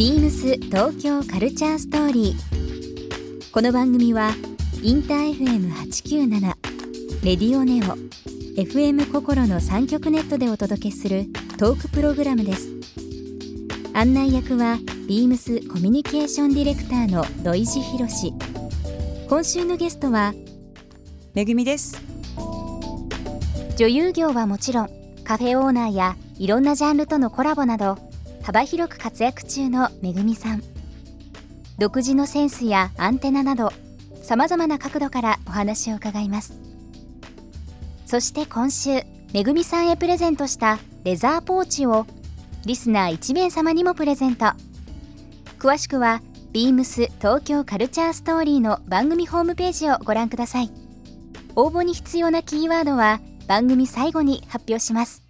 ビームス東京カルチャーストーリー。この番組はインター FM897 レディオネオ FM 心の三極ネットでお届けするトークプログラムです。案内役はビームスコミュニケーションディレクターの土井博志。今週のゲストはめぐみです女優業はもちろんカフェオーナーやいろんなジャンルとのコラボなど幅広く活躍中のめぐみさん。独自のセンスやアンテナなどさまざまな角度からお話を伺います。そして今週めぐみさんへプレゼントしたレザーポーチをリスナー1名様にもプレゼント。詳しくはビームス東京カルチャーストーリーの番組ホームページをご覧ください。応募に必要なキーワードは番組最後に発表します。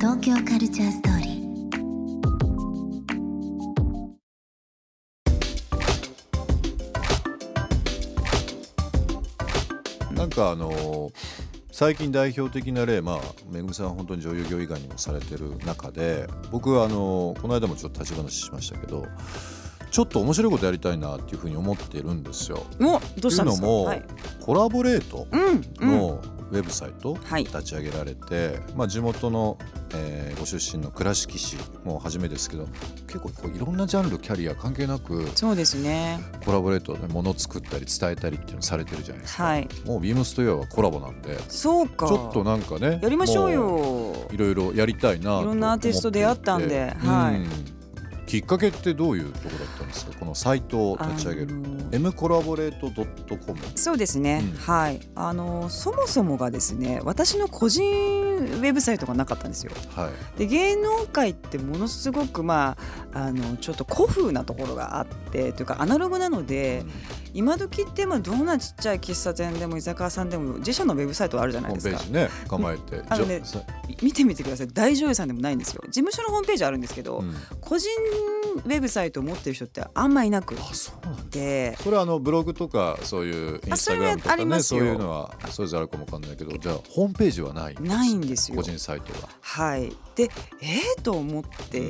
東京カルチャーストーリー。なんかあの最近代表的な例まあめぐみさんは本当に女優業以外にもされてる中で僕はあのこの間もちょっと立ち話しましたけどちょっと面白いことやりたいなっていうふうに思ってるんですよ。おどうしたんですか？というのも、はい、コラボレートのウェブサイトはい。立ち上げられて、まあ、地元の、えーご出身の倉敷市も初めですけど結構こういろんなジャンルキャリア関係なくそうですね。コラボレートで物を作ったり伝えたりっていうのされてるじゃないですか。はい。もうビームスといえばコラボなんでそうか。ちょっとなんかねやりましょうもよいろいろやりたいなといろんなアーティスト出会ったんではい。うんきっかけってどういうところだったんですか？このサイトを立ち上げる。M コラボレート .com そうですね、うん。はい。あのそもそもがですね私の個人ウェブサイトがなかったんですよ。はい。で芸能界ってものすごくまああのちょっと古風なところがあってというかアナログなので今時ってまあどんなちっちゃい喫茶店でも居酒屋さんでも自社のウェブサイトあるじゃなホいですか。ームページね構えて。あのね見てみてください。大女優さんでもないんですよ。事務所のホームページあるんですけど、うん。個人ウェブサイトを持ってる人ってあんまいなくあそうなんだてそれはあのブログとかそういうインスタグラムとかねそういうのはそれぞれあるかもわかんないけどじゃあホームページはないないんですですよ。個人サイトがはい、でえー、と思って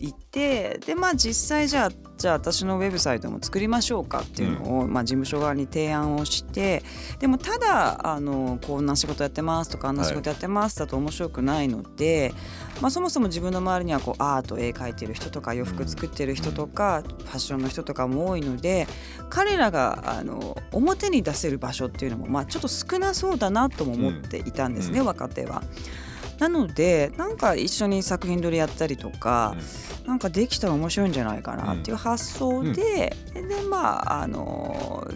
いてでまあ実際じゃあじゃあ私のウェブサイトも作りましょうかっていうのを、まあ、事務所側に提案をしてでもただあのこんな仕事やってますとかあんな仕事やってますだと面白くないので、まあ、そもそも自分の周りにはこうアート絵描いてる人とか洋服作ってる人とか、ファッションの人とかも多いので彼らがあの表に出せる場所っていうのも、まあ、ちょっと少なそうだなとも思っていたんですね、うん。若手は。なのでなんか一緒に作品撮りやったりとか、なんかできたら面白いんじゃないかなっていう発想で、でまああの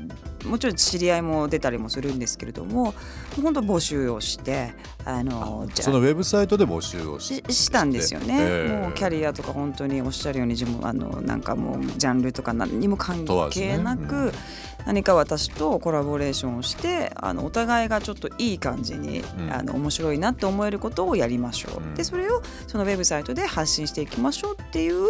もちろん知り合いも出たりもするんですけれども本当募集をしてあのじゃあそのウェブサイトで募集をしししたんですよね、ええもうキャリアとか本当におっしゃるように自分あのなんかもうジャンルとか何にも関係なく、問わずね。何か私とコラボレーションをしてあのお互いがちょっといい感じに、うん。あの面白いなって思えることをやりましょう、うん。でそれをそのウェブサイトで発信していきましょうっていう、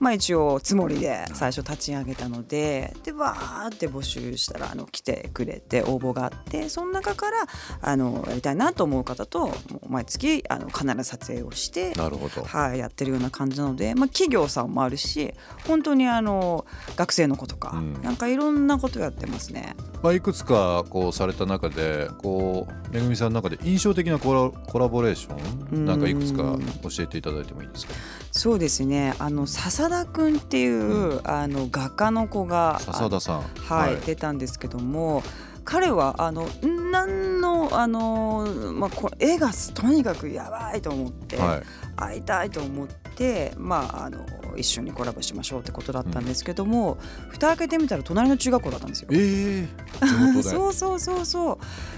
まあ、一応つもりで最初立ち上げたのででわーって募集したらあの来てくれて応募があってその中からあのやりたいなと思う方と毎月あの必ず撮影をして。なるほど。はい、やってるような感じなので、まあ、企業さんもあるし本当にあの学生の子とか、うん。なんかいろんなことやってますね。まあ、いくつかこうされた中でこうめぐみさんの中で印象的なコラコラボレーショうん。ンなんかいくつか教えていただいてもいいですか？そうですね。あの笹田くんっていう、あの画家の子が笹田さん。あはい出たんですけども彼はあの何のあの、まあ、これ絵がとにかくやばいと思って、はい。会いたいと思って、まあ、あの一緒にコラボしましょうってことだったんですけども、蓋開けてみたら隣の中学校だったんですよ。ええ地元で。そうそうそうそ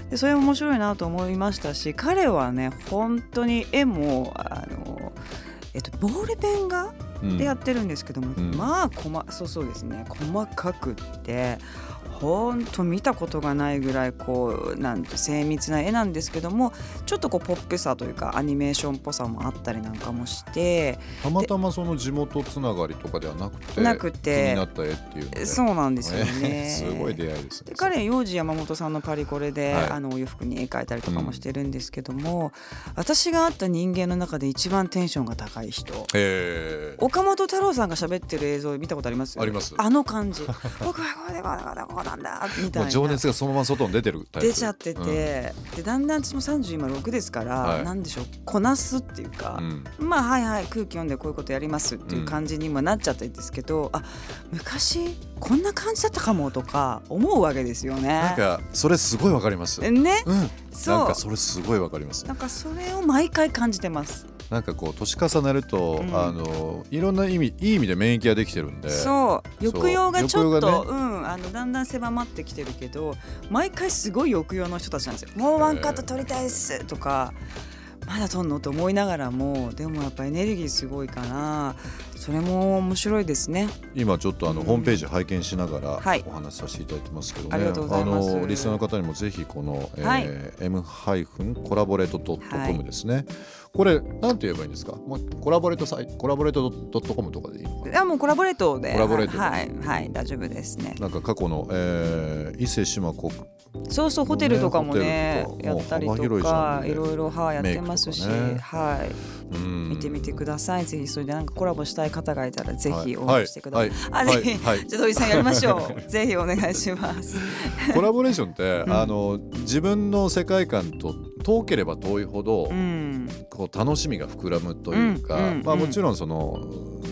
う。でそれ面白いなと思いましたし彼はね本当に絵もあのえっと、ボールペン画うん。でやってるんですけども、うん。まあ細そうそうですね細かくってほんと見たことがないぐらいこうなんて精密な絵なんですけどもちょっとこうポップさというかアニメーションっぽさもあったりなんかもしてたまたまその地元つながりとかではなくてなくて気になった絵っていうそうなんですよね。え ーすごい出会いですねで彼幼児山本さんのパリコレで、はい。あのお洋服に絵描いたりとかもしてるんですけども、私が会った人間の中で一番テンションが高い人。えー。岡本太郎さんが喋ってる映像見たことあります？あります。あの感じ。僕はこうでこうだこうだこうなんだみたいなもう情熱がそのまま外に出てる出ちゃってて、うんでだんだん私も30今6ですから、はいなんでしょうこなすっていうか、うんまあはいはい空気読んでこういうことやりますっていう感じに今なっちゃってるんですけど、あ昔こんな感じだったかもとか思うわけですよね。なんかそれすごいわかります。うん。ね？なんそうかそれすごいわかります。なんかそれを毎回感じてます。なんかこう年重ねると、うんあのいろんな意味いい意味で免疫ができてるんで。そう抑揚がちょっと、抑揚がうんあのだんだん狭まってきてるけど毎回すごい抑揚の人たちなんですよ。もうワンカット取りたいっすとか。まだ撮んの？と思いながらもでもやっぱエネルギーすごいからそれも面白いですね。今ちょっとあの、うんホームページ拝見しながらはい。お話しさせていただいてますけどね、ありがとうございます。あのリスナーの方にもぜひこの、はい。えー m コラボレートドットはコムですね。これなんて言えばいいんですか？もうコラボレートサイコラボレートドットコムとかでいいのかな？あもうコラボレートで。コラボレートで。はい。はい。大丈夫ですね。なんか過去の、えー伊勢志摩国。そうそうホテルとかもねやったりとかいろいろはいやってますし、はい。うん見てみてください。ぜひそれでなんかコラボしたい方がいたらぜひ応はい援してください。あはいぜひ、はいはい じゃあ土井さんやりましょう。ぜひお願いします。コラボレーションって、んあの自分の世界観と遠ければ遠いほど、うん。こう楽しみが膨らむというか、うんうんまあ、うんもちろんその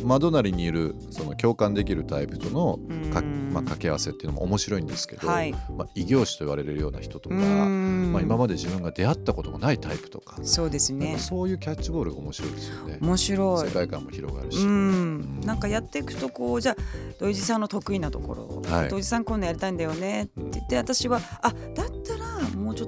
窓なりにいるその共感できるタイプとのか、うんまあ、掛け合わせっていうのも面白いんですけど、はいまあ、異業種と言われるような人とか、うんまあ、今まで自分が出会ったことがないタイプとか、そうですね。そういうキャッチボールが面白いですよね。面白い世。界観も広がるし。うん、なんかやっていくとこうじゃあ土井さんの得意なところ、はい土井さんこんなやりたいんだよねって言って私はあだった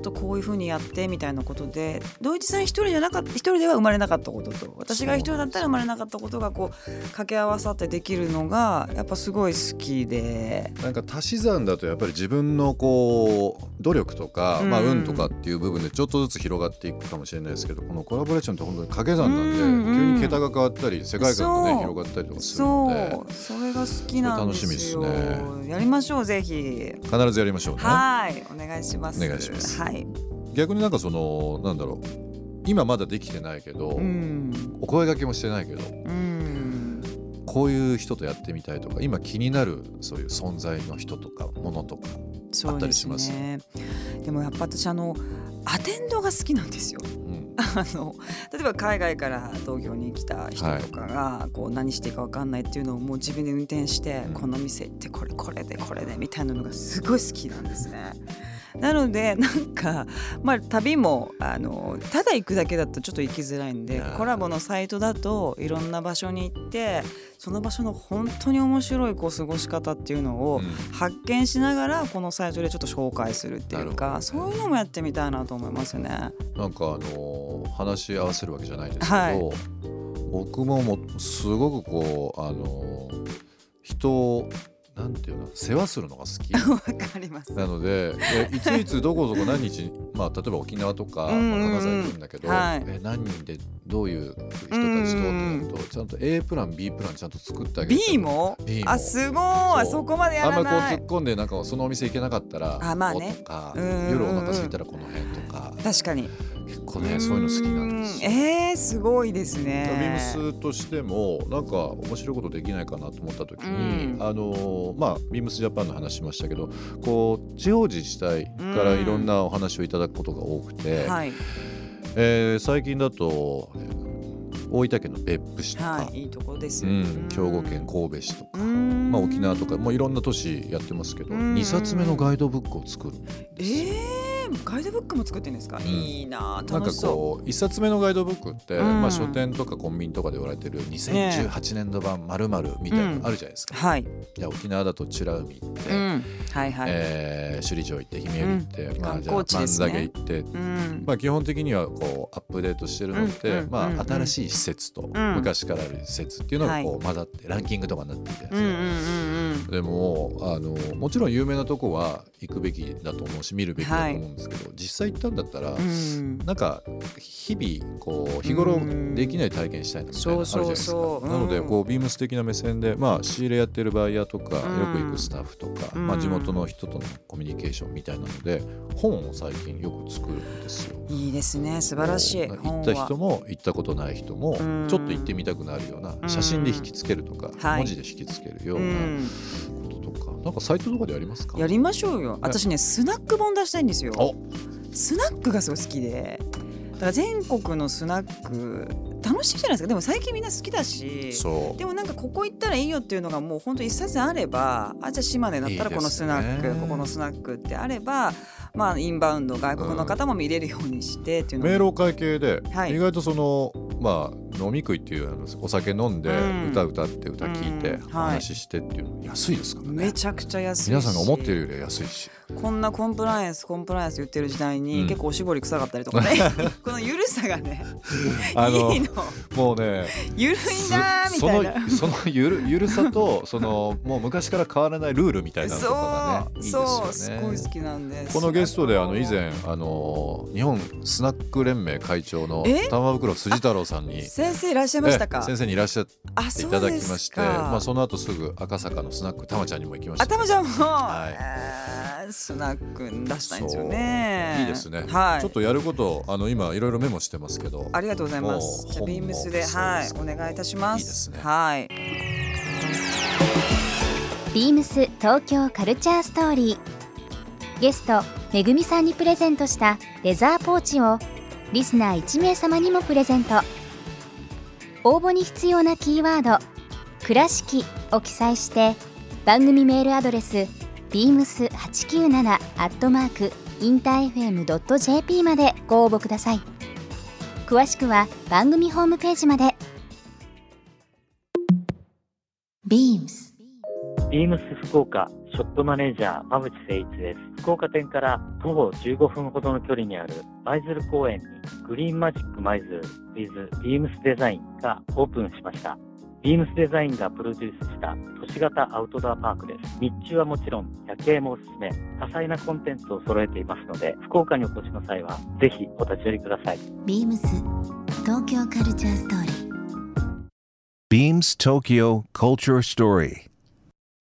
とこういうふうにやってみたいなことで土井さん一人じゃなかった一人では生まれなかったことと私が一人だったら生まれなかったことがこう掛け合わさってできるのがやっぱすごい好きで。なんか足し算だとやっぱり自分のこう努力とか、まあ、うん運とかっていう部分でちょっとずつ広がっていくかもしれないですけどこのコラボレーションって本当に掛け算なんで、うんうん。急に桁が変わったり世界観がね広がったりとかするのでそうそれが好きなんですよ。楽しみですやりましょうぜひ。必ずやりましょうね。はいお願いします。お願いします。はい逆になんかそのなんだろう。今まだできてないけど、うん。お声掛けもしてないけどうん。こういう人とやってみたいとか今気になるそういう存在の人とかものとか、あったりしますね。でもやっぱ私あのアテンドが好きなんですよ。うん。あの例えば海外から東京に来た人とかがこう何していいか分かんないっていうのをもう自分で運転して、うん。この店行ってこれこれでこれでみたいなのがすごい好きなんですね。なので なんかまあ旅もあのただ行くだけだとちょっと行きづらいんでコラボのサイトだといろんな場所に行ってその場所の本当に面白いこう過ごし方っていうのをうん。発見しながらこのサイトでちょっと紹介するっていうか、なるほどねそういうのもやってみたいなと思いますよね。なんかあのー話し合わせるわけじゃないですけど、はい。僕ももうすごくこうあのー人をなんていうの？世話するのが好き。わかります。なのでえいついつどこどこ何日 まあ例えば沖縄とか、うんうんうん。まあ、金沢行くんだけど、はい。え何人でどういう人たちとってなるとちゃんと A プラン B プランちゃんと作ってあげる。B も？B も。あすごい。そう。そこまでやあんまりこうらない突っ込んでなんかそのお店行けなかったらあまあね。おとかうんうんうん。夜お腹空いたらこの辺とか。確かに結構ねそういうの好きなんですえー、すごいですビーねムスとしてもなんか面白いことできないかなと思った時に、うん。あのーまあビームスジャパンの話しましたけどこう地方自治体からいろんなお話をいただくことが多くて、はい。えー最近だとえー大分県の別府市とか、はいいいとこですよ、うん、兵庫県神戸市とか、うん。まあ、沖縄とかもういろんな都市やってますけどうん。2冊目のガイドブックを作るえガイドブックも作ってるんですか、ん。いいななんか楽しそこう一冊目のガイドブックって、うん。まあ、書店とかコンビニとかで売られてる2018年度版まるみたいなのあるじゃないですか。うはい、じゃあ沖縄だと美ら海行って、うん、はいはい、えー首里城行って姫入行って、うん。まあ、じゃあ万座毛行ってうん。まあ、基本的にはこうアップデートしてるのって、うんうんまあうんうん。新しい施設とうん。昔からある施設っていうのがこう混ざってランキングとかになってるじゃないうんうんですか。うん。でもあのもちろん有名なとこは行くべきだと思うし見るべきだと思うんですけど、実際行ったんだったら、うん。うんなんか日々こう日頃できない体験したいなみたいなのあるじゃないですか。そうそうそう。なのでうん。こうビームス的な目線で、まあ、仕入れやってるバイヤーとか、うん。よく行くスタッフとか、うん。まあ、地元の人とのコミュニケーションみたいなので本を最近よく作るんですよ。いいですね。素晴らしい。行った人も行ったことない人もうん。ちょっと行ってみたくなるような写真で引きつけるとか、はい。文字で引きつけるよううななんかサイトとかでやりますか？やりましょうよ。私ねスナック本出したいんですよ。お。スナックがすごい好きで。だから全国のスナック楽しいじゃないですか。でも最近みんな好きだし。でもなんかここ行ったらいいよっていうのがもう本当一冊あればあじゃあ島根だったらこのスナックね。ここのスナックってあればまあインバウンド外国の方も見れるようにしてっていうの明朗会計で、はい。意外とそのまあ飲み食いっていうお酒飲んで、うん。歌歌って歌聞いて、話ししてっていうの安いですからね。めちゃくちゃ安いし。皆さんが思ってるより安いし。こんなコンプライアンスコンプライアンス言ってる時代に、うん。結構おしぼり臭かったりとかね。このゆるさがね あのいいの。もうねゆるいなーみそたいな。のそのゆるゆるさとそのもう昔から変わらないルールみたいなのとかがねいいですそうよねすごい好きなんです。このゲストであの以前あの日本スナック連盟会長のえ？玉袋筋太郎さんに先生いらっしゃいましたか？え先生にいらっしゃってあいただきましてかまあその後すぐ赤坂のスナックたまちゃんにも？行きましたあたまちゃんも、はい。えースナック出したいんですよね。いいですね、はい。ちょっとやることあの今いろいろメモしてますけど。ありがとうございます。じゃあビームスではいお願いいたします。いいですね。はい。ビームス東京カルチャーストーリー。ゲストめぐみさんにプレゼントしたレザーポーチをリスナー1名様にもプレゼント応募に必要なキーワード「倉敷」を記載して番組メールアドレス beams897 アットマークインター FM.jp までご応募ください。詳しくは番組ホームページまで。ビームス福岡ショップマネージャー馬淵誠一です。福岡店から徒歩15分ほどの距離にある舞鶴公園にグリーンマジック舞鶴 with ビームスデザインがオープンしました。ビームスデザインがプロデュースした都市型アウトドアパークです。日中はもちろん夜景もおすすめ、多彩なコンテンツを揃えていますので、福岡にお越しの際はぜひお立ち寄りください。ビームス東京カルチャーストーリー Beams Tokyo Culture Story.